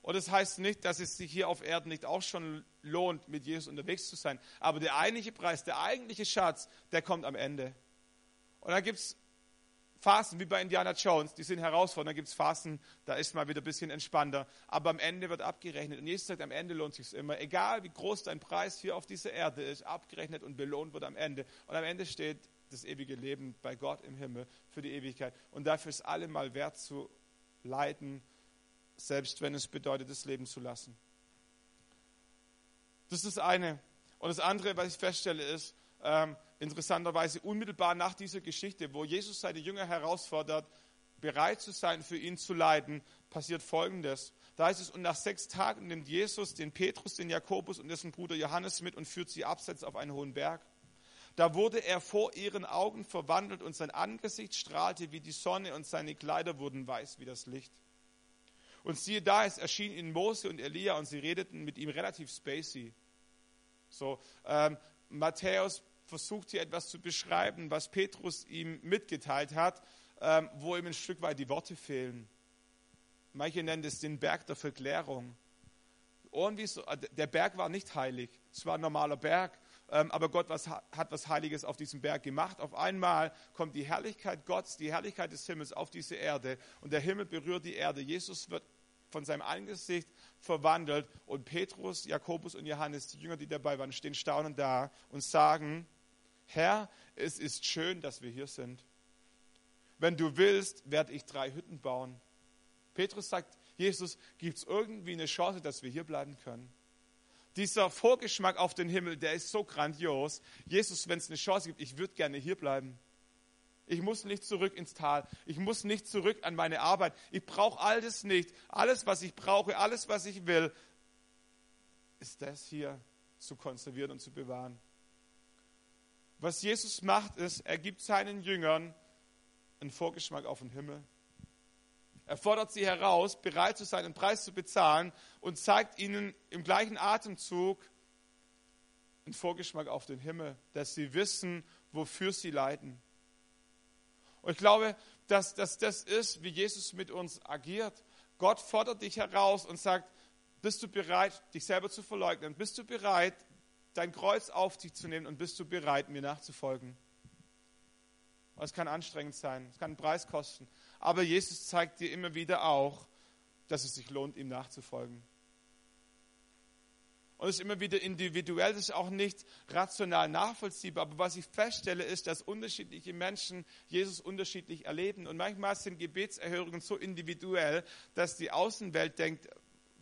Und das heißt nicht, dass es sich hier auf Erden nicht auch schon lohnt, mit Jesus unterwegs zu sein. Aber der eigentliche Preis, der eigentliche Schatz, der kommt am Ende. Und da gibt es Phasen wie bei Indiana Jones, die sind herausfordernd. Da gibt es Phasen, da ist mal wieder ein bisschen entspannter. Aber am Ende wird abgerechnet. Und Jesus sagt, am Ende lohnt sich immer. Egal wie groß dein Preis hier auf dieser Erde ist, abgerechnet und belohnt wird am Ende. Und am Ende steht das ewige Leben bei Gott im Himmel für die Ewigkeit. Und dafür ist allemal wert zu leiden, selbst wenn es bedeutet, das Leben zu lassen. Das ist das eine. Und das andere, was ich feststelle, ist, ähm, interessanterweise unmittelbar nach dieser Geschichte, wo Jesus seine Jünger herausfordert, bereit zu sein, für ihn zu leiden, passiert Folgendes. Da heißt es, und nach sechs Tagen nimmt Jesus den Petrus, den Jakobus und dessen Bruder Johannes mit und führt sie abseits auf einen hohen Berg. Da wurde er vor ihren Augen verwandelt und sein Angesicht strahlte wie die Sonne und seine Kleider wurden weiß wie das Licht. Und siehe da, es erschien ihnen Mose und Elia und sie redeten mit ihm relativ spacey. So, ähm, Matthäus versucht hier etwas zu beschreiben, was Petrus ihm mitgeteilt hat, ähm, wo ihm ein Stück weit die Worte fehlen. Manche nennen es den Berg der Verklärung. Irgendwie so, äh, der Berg war nicht heilig, es war ein normaler Berg. ähm, aber Gott hat was Heiliges auf diesem Berg gemacht. Auf einmal kommt die Herrlichkeit Gottes, die Herrlichkeit des Himmels auf diese Erde und der Himmel berührt die Erde. Jesus wird von seinem Angesicht verwandelt und Petrus, Jakobus und Johannes, die Jünger, die dabei waren, stehen staunend da und sagen, Herr, es ist schön, dass wir hier sind. Wenn du willst, werde ich drei Hütten bauen. Petrus sagt, Jesus, gibt es irgendwie eine Chance, dass wir hier bleiben können? Dieser Vorgeschmack auf den Himmel, der ist so grandios. Jesus, wenn es eine Chance gibt, ich würde gerne hier bleiben. Ich muss nicht zurück ins Tal. Ich muss nicht zurück an meine Arbeit. Ich brauche all das nicht. Alles, was ich brauche, alles, was ich will, ist das hier zu konservieren und zu bewahren. Was Jesus macht, ist, er gibt seinen Jüngern einen Vorgeschmack auf den Himmel. Er fordert sie heraus, bereit zu sein, einen Preis zu bezahlen und zeigt ihnen im gleichen Atemzug einen Vorgeschmack auf den Himmel, dass sie wissen, wofür sie leiden. Und ich glaube, dass, dass das ist, wie Jesus mit uns agiert. Gott fordert dich heraus und sagt, bist du bereit, dich selber zu verleugnen? Bist du bereit, dein Kreuz auf dich zu nehmen und bist du bereit, mir nachzufolgen? Es kann anstrengend sein, es kann einen Preis kosten. Aber Jesus zeigt dir immer wieder auch, dass es sich lohnt, ihm nachzufolgen. Und es ist immer wieder individuell, das ist auch nicht rational nachvollziehbar. Aber was ich feststelle, ist, dass unterschiedliche Menschen Jesus unterschiedlich erleben. Und manchmal sind Gebetserhörungen so individuell, dass die Außenwelt denkt,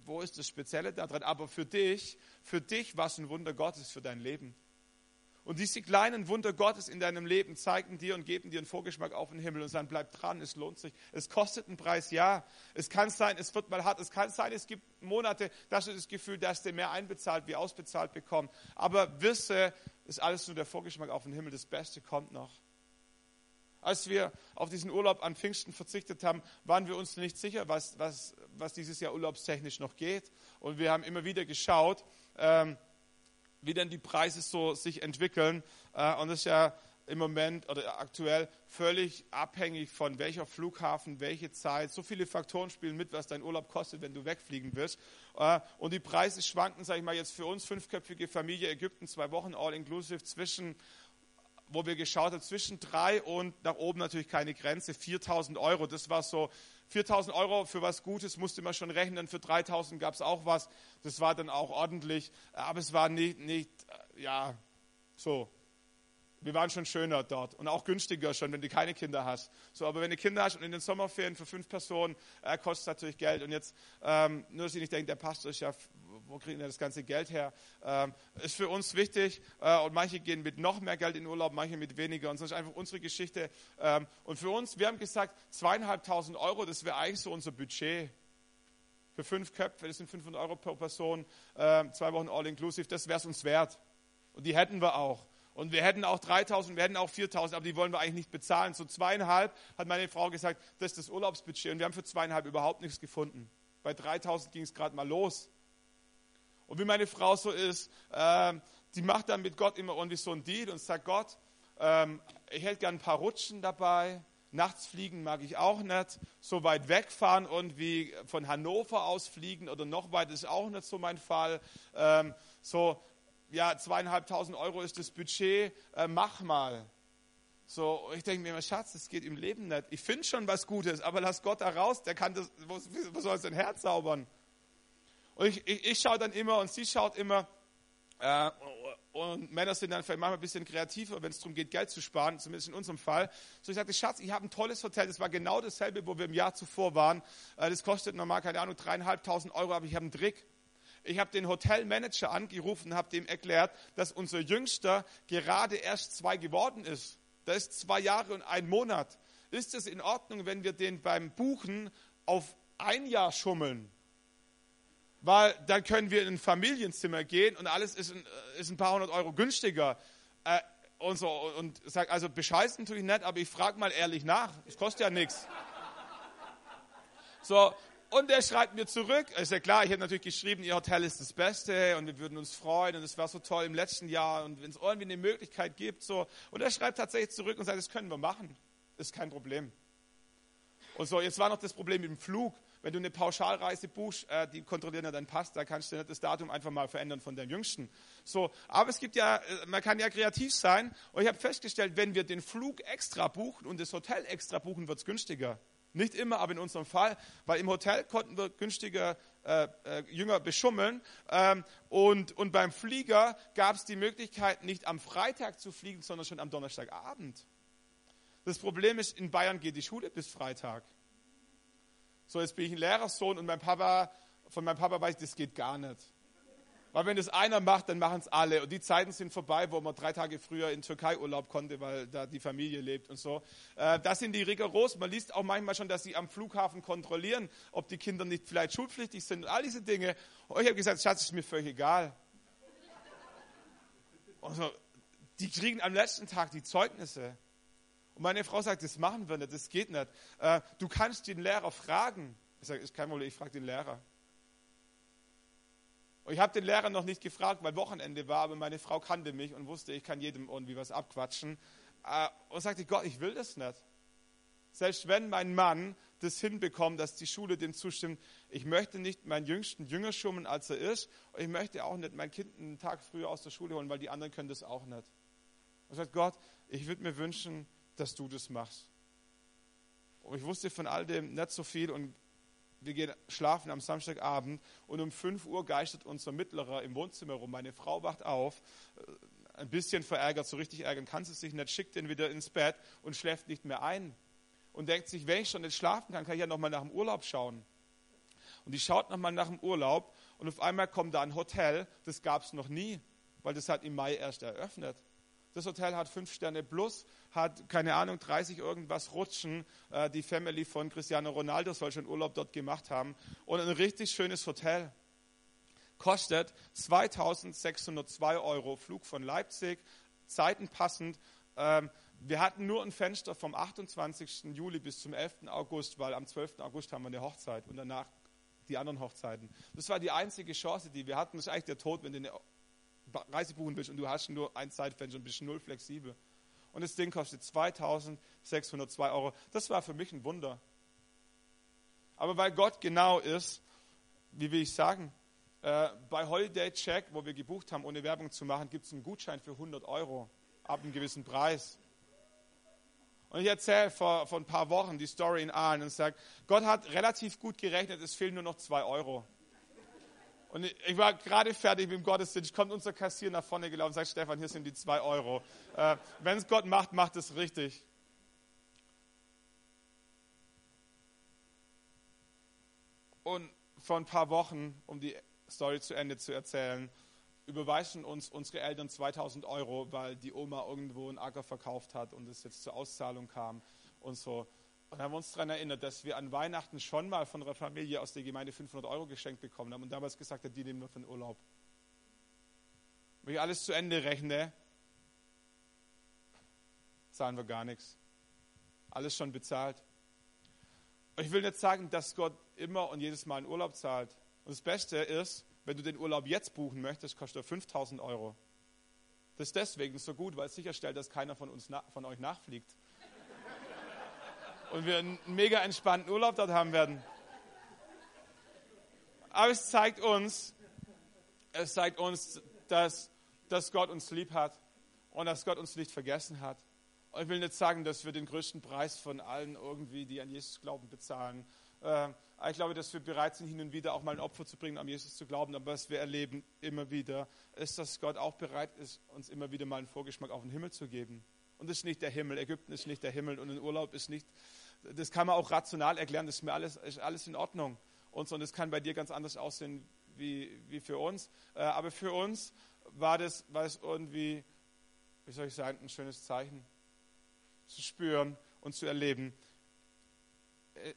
wo ist das Spezielle daran? Aber für dich, für dich war es ein Wunder Gottes für dein Leben. Und diese kleinen Wunder Gottes in deinem Leben zeigen dir und geben dir einen Vorgeschmack auf den Himmel und sagen, bleib dran, es lohnt sich. Es kostet einen Preis, ja. Es kann sein, es wird mal hart. Es kann sein, es gibt Monate, da hast du das Gefühl, dass du mehr einbezahlt wie ausbezahlt bekommen. Aber wisse, ist alles nur der Vorgeschmack auf den Himmel. Das Beste kommt noch. Als wir auf diesen Urlaub an Pfingsten verzichtet haben, waren wir uns nicht sicher, was, was, was dieses Jahr urlaubstechnisch noch geht. Und wir haben immer wieder geschaut, ähm, wie denn die Preise so sich entwickeln. Äh, und das ist ja im Moment oder aktuell völlig abhängig von welcher Flughafen, welche Zeit. So viele Faktoren spielen mit, was dein Urlaub kostet, wenn du wegfliegen wirst. Äh, und die Preise schwanken, sage ich mal, jetzt für uns fünfköpfige Familie Ägypten, zwei Wochen all inclusive zwischen wo wir geschaut haben, zwischen drei und nach oben natürlich keine Grenze, 4000 Euro. Das war so 4000 Euro für was Gutes musste man schon rechnen, für 3000 gab es auch was. Das war dann auch ordentlich, aber es war nicht, nicht äh, ja, so. Wir waren schon schöner dort und auch günstiger schon, wenn du keine Kinder hast. So, aber wenn du Kinder hast und in den Sommerferien für fünf Personen, äh, kostet es natürlich Geld. Und jetzt, ähm, nur dass ich nicht denke, der Pastor ist ja wo kriegen wir das ganze Geld her? Ähm, ist für uns wichtig äh, und manche gehen mit noch mehr Geld in Urlaub, manche mit weniger und das ist einfach unsere Geschichte. Ähm, und für uns, wir haben gesagt, zweieinhalbtausend Euro, das wäre eigentlich so unser Budget. Für fünf Köpfe, das sind 500 Euro pro Person, äh, zwei Wochen all-inclusive, das wäre es uns wert. Und die hätten wir auch. Und wir hätten auch 3000, wir hätten auch 4000, aber die wollen wir eigentlich nicht bezahlen. So zweieinhalb hat meine Frau gesagt, das ist das Urlaubsbudget. Und wir haben für zweieinhalb überhaupt nichts gefunden. Bei 3000 ging es gerade mal los. Und wie meine Frau so ist, äh, die macht dann mit Gott immer irgendwie so ein Deal und sagt, Gott, ähm, ich hätte gern ein paar Rutschen dabei. Nachts fliegen mag ich auch nicht. So weit wegfahren und wie von Hannover aus fliegen oder noch weit ist auch nicht so mein Fall. Ähm, so, ja, zweieinhalbtausend Euro ist das Budget, äh, mach mal. So, ich denke mir immer, Schatz, das geht im Leben nicht. Ich finde schon was Gutes, aber lass Gott da raus, der kann das, wo, wo soll sein Herz zaubern? Und ich, ich, ich schaue dann immer und sie schaut immer. Äh, und Männer sind dann vielleicht manchmal ein bisschen kreativer, wenn es darum geht, Geld zu sparen, zumindest in unserem Fall. So ich sagte, Schatz, ich habe ein tolles Hotel, das war genau dasselbe, wo wir im Jahr zuvor waren. Äh, das kostet normal, keine Ahnung, dreieinhalbtausend Euro, aber ich habe einen Trick. Ich habe den Hotelmanager angerufen und habe dem erklärt, dass unser Jüngster gerade erst zwei geworden ist. Da ist zwei Jahre und ein Monat. Ist es in Ordnung, wenn wir den beim Buchen auf ein Jahr schummeln? weil dann können wir in ein Familienzimmer gehen und alles ist ein, ist ein paar hundert Euro günstiger. Äh, und so und sag also bescheißen tue ich nicht, aber ich frage mal ehrlich nach. Es kostet ja nichts. So und er schreibt mir zurück. Ist ja klar, ich hätte natürlich geschrieben, ihr Hotel ist das Beste und wir würden uns freuen und es war so toll im letzten Jahr und wenn es irgendwie eine Möglichkeit gibt so und er schreibt tatsächlich zurück und sagt, das können wir machen, ist kein Problem. Und so jetzt war noch das Problem mit dem Flug wenn du eine Pauschalreise buchst, äh, die kontrollieren ja deinen Pass, da kannst du nicht das Datum einfach mal verändern von deinem Jüngsten. So, aber es gibt ja, äh, man kann ja kreativ sein. Und ich habe festgestellt, wenn wir den Flug extra buchen und das Hotel extra buchen, wird es günstiger. Nicht immer, aber in unserem Fall, weil im Hotel konnten wir günstiger äh, äh, Jünger beschummeln. Ähm, und, und beim Flieger gab es die Möglichkeit, nicht am Freitag zu fliegen, sondern schon am Donnerstagabend. Das Problem ist, in Bayern geht die Schule bis Freitag. So, jetzt bin ich ein Lehrersohn und mein Papa, von meinem Papa weiß ich, das geht gar nicht. Weil wenn das einer macht, dann machen es alle. Und die Zeiten sind vorbei, wo man drei Tage früher in Türkei Urlaub konnte, weil da die Familie lebt und so. Äh, das sind die rigoros. Man liest auch manchmal schon, dass sie am Flughafen kontrollieren, ob die Kinder nicht vielleicht schulpflichtig sind und all diese Dinge. Und ich habe gesagt, Schatz, ist mir völlig egal. Also, die kriegen am letzten Tag die Zeugnisse. Und meine Frau sagt, das machen wir nicht, das geht nicht. Äh, du kannst den Lehrer fragen. Ich sage, ist kein Problem, ich frage den Lehrer. Und ich habe den Lehrer noch nicht gefragt, weil Wochenende war, aber meine Frau kannte mich und wusste, ich kann jedem irgendwie was abquatschen. Äh, und sagte, Gott, ich will das nicht. Selbst wenn mein Mann das hinbekommt, dass die Schule dem zustimmt, ich möchte nicht meinen Jüngsten jünger schummeln, als er ist. Und ich möchte auch nicht mein Kind einen Tag früher aus der Schule holen, weil die anderen können das auch nicht. Und sagt Gott, ich würde mir wünschen, dass du das machst. Und ich wusste von all dem nicht so viel und wir gehen schlafen am Samstagabend und um 5 Uhr geistert unser Mittlerer im Wohnzimmer rum. Meine Frau wacht auf, äh, ein bisschen verärgert, so richtig ärgern kann sie sich nicht, schickt ihn wieder ins Bett und schläft nicht mehr ein. Und denkt sich, wenn ich schon nicht schlafen kann, kann ich ja nochmal nach dem Urlaub schauen. Und die schaut nochmal nach dem Urlaub und auf einmal kommt da ein Hotel, das gab es noch nie, weil das hat im Mai erst eröffnet. Das Hotel hat fünf Sterne plus, hat, keine Ahnung, 30 irgendwas Rutschen. Äh, die Family von Cristiano Ronaldo soll schon Urlaub dort gemacht haben. Und ein richtig schönes Hotel. Kostet 2602 Euro. Flug von Leipzig, zeitenpassend. Ähm, wir hatten nur ein Fenster vom 28. Juli bis zum 11. August, weil am 12. August haben wir eine Hochzeit und danach die anderen Hochzeiten. Das war die einzige Chance, die wir hatten. Das ist eigentlich der Tod, wenn du eine Reise buchen willst und du hast nur ein Zeitfenster und bist null flexibel. Und das Ding kostet 2602 Euro. Das war für mich ein Wunder. Aber weil Gott genau ist, wie will ich sagen, äh, bei Holiday Check, wo wir gebucht haben, ohne Werbung zu machen, gibt es einen Gutschein für 100 Euro ab einem gewissen Preis. Und ich erzähle vor, vor ein paar Wochen die Story in Aalen und sage, Gott hat relativ gut gerechnet, es fehlen nur noch zwei Euro. Und ich war gerade fertig mit dem Gottesdienst, kommt unser Kassier nach vorne gelaufen und sagt, Stefan, hier sind die zwei Euro. Äh, Wenn es Gott macht, macht es richtig. Und vor ein paar Wochen, um die Story zu Ende zu erzählen, überweisen uns unsere Eltern 2000 Euro, weil die Oma irgendwo einen Acker verkauft hat und es jetzt zur Auszahlung kam und so. Und haben uns daran erinnert, dass wir an Weihnachten schon mal von einer Familie aus der Gemeinde 500 Euro geschenkt bekommen haben und damals gesagt haben, die nehmen wir für den Urlaub. Wenn ich alles zu Ende rechne, zahlen wir gar nichts. Alles schon bezahlt. Und ich will nicht sagen, dass Gott immer und jedes Mal einen Urlaub zahlt. Und das Beste ist, wenn du den Urlaub jetzt buchen möchtest, kostet er 5000 Euro. Das ist deswegen so gut, weil es sicherstellt, dass keiner von, uns, von euch nachfliegt und wir einen mega entspannten Urlaub dort haben werden. Aber es zeigt uns, es zeigt uns, dass, dass Gott uns lieb hat und dass Gott uns nicht vergessen hat. Und ich will nicht sagen, dass wir den größten Preis von allen irgendwie, die an Jesus glauben, bezahlen. Äh, ich glaube, dass wir bereit sind, hin und wieder auch mal ein Opfer zu bringen, um Jesus zu glauben. Aber was wir erleben immer wieder, ist, dass Gott auch bereit ist, uns immer wieder mal einen Vorgeschmack auf den Himmel zu geben. Und das ist nicht der Himmel. Ägypten ist nicht der Himmel und ein Urlaub ist nicht das kann man auch rational erklären, das ist mir alles, ist alles in Ordnung. Und so, und das kann bei dir ganz anders aussehen wie, wie für uns. Äh, aber für uns war das, war das irgendwie, wie soll ich sagen, ein schönes Zeichen zu spüren und zu erleben.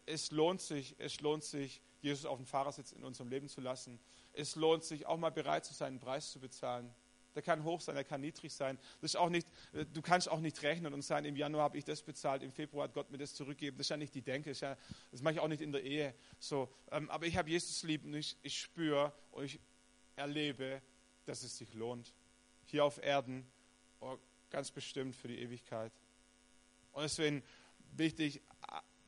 Es lohnt sich, es lohnt sich, Jesus auf den Fahrersitz in unserem Leben zu lassen. Es lohnt sich, auch mal bereit zu sein, einen Preis zu bezahlen. Der kann hoch sein, der kann niedrig sein. Das ist auch nicht, du kannst auch nicht rechnen und sagen, im Januar habe ich das bezahlt, im Februar hat Gott mir das zurückgegeben. Das ist ja nicht die Denke, das, ja, das mache ich auch nicht in der Ehe. So, ähm, aber ich habe Jesus lieb und ich, ich spüre und ich erlebe, dass es sich lohnt. Hier auf Erden, oh, ganz bestimmt für die Ewigkeit. Und deswegen wichtig,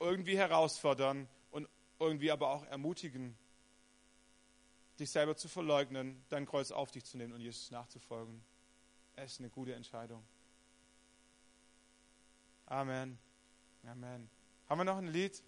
irgendwie herausfordern und irgendwie aber auch ermutigen, dich selber zu verleugnen, dein Kreuz auf dich zu nehmen und Jesus nachzufolgen. Es ist eine gute Entscheidung. Amen. Amen. Haben wir noch ein Lied?